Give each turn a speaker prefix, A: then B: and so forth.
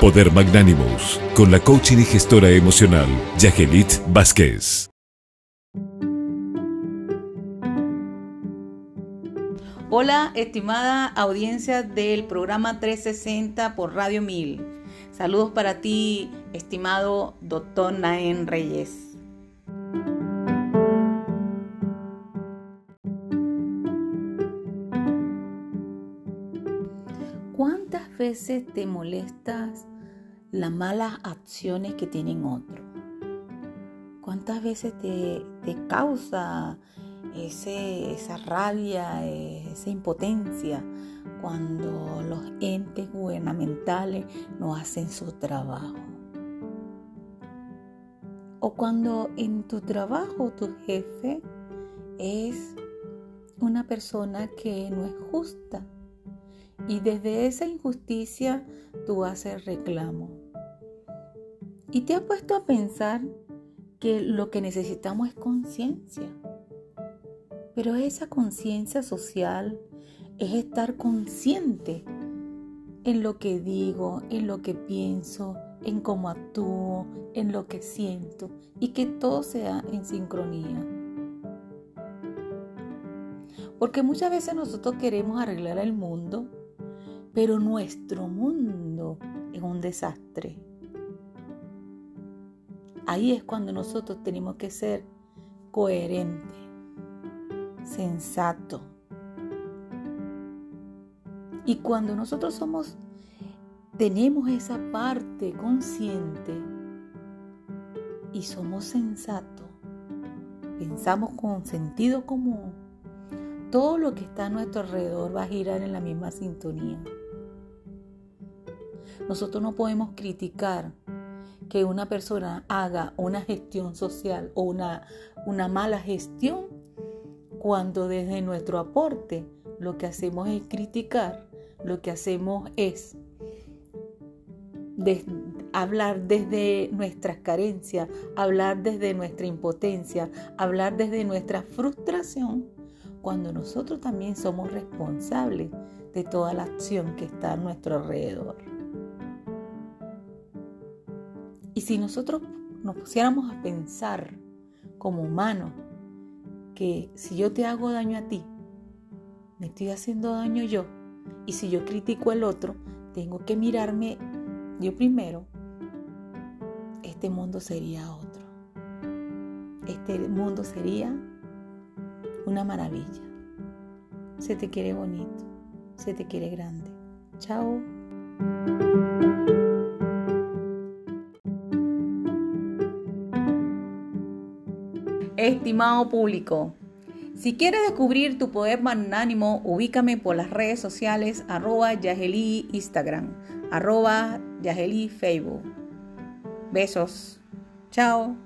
A: Poder Magnánimos, con la coaching y gestora emocional, Yagelit Vázquez.
B: Hola, estimada audiencia del programa 360 por Radio 1000. Saludos para ti, estimado doctor Naén Reyes. ¿Cuántas veces te molestas las malas acciones que tienen otros? ¿Cuántas veces te, causa esa rabia, esa impotencia cuando los entes gubernamentales no hacen su trabajo? O cuando en tu trabajo tu jefe es una persona que no es justa y desde esa injusticia tú haces reclamo. Y te ha puesto a pensar que lo que necesitamos es conciencia. Pero esa conciencia social es estar consciente en lo que digo, en lo que pienso, en cómo actúo, en lo que siento y que todo sea en sincronía. Porque muchas veces nosotros queremos arreglar el mundo pero nuestro mundo es un desastre. Ahí es cuando nosotros tenemos que ser coherentes, sensatos. Y cuando nosotros somos, tenemos esa parte consciente y somos sensatos, pensamos con sentido común, todo lo que está a nuestro alrededor va a girar en la misma sintonía. Nosotros no podemos criticar que una persona haga una gestión social o una, una mala gestión cuando desde nuestro aporte lo que hacemos es criticar, lo que hacemos es hablar desde nuestras carencias, hablar desde nuestra impotencia, hablar desde nuestra frustración, cuando nosotros también somos responsables de toda la acción que está a nuestro alrededor. Y si nosotros nos pusiéramos a pensar como humanos que si yo te hago daño a ti, me estoy haciendo daño yo, y si yo critico al otro, tengo que mirarme yo primero, este mundo sería otro. Este mundo sería una maravilla. Se te quiere bonito, se te quiere grande. Chao. Estimado público, si quieres descubrir tu poder magnánimo, ubícame por las redes sociales arroba Yageli Instagram, arroba Facebook. Besos. Chao.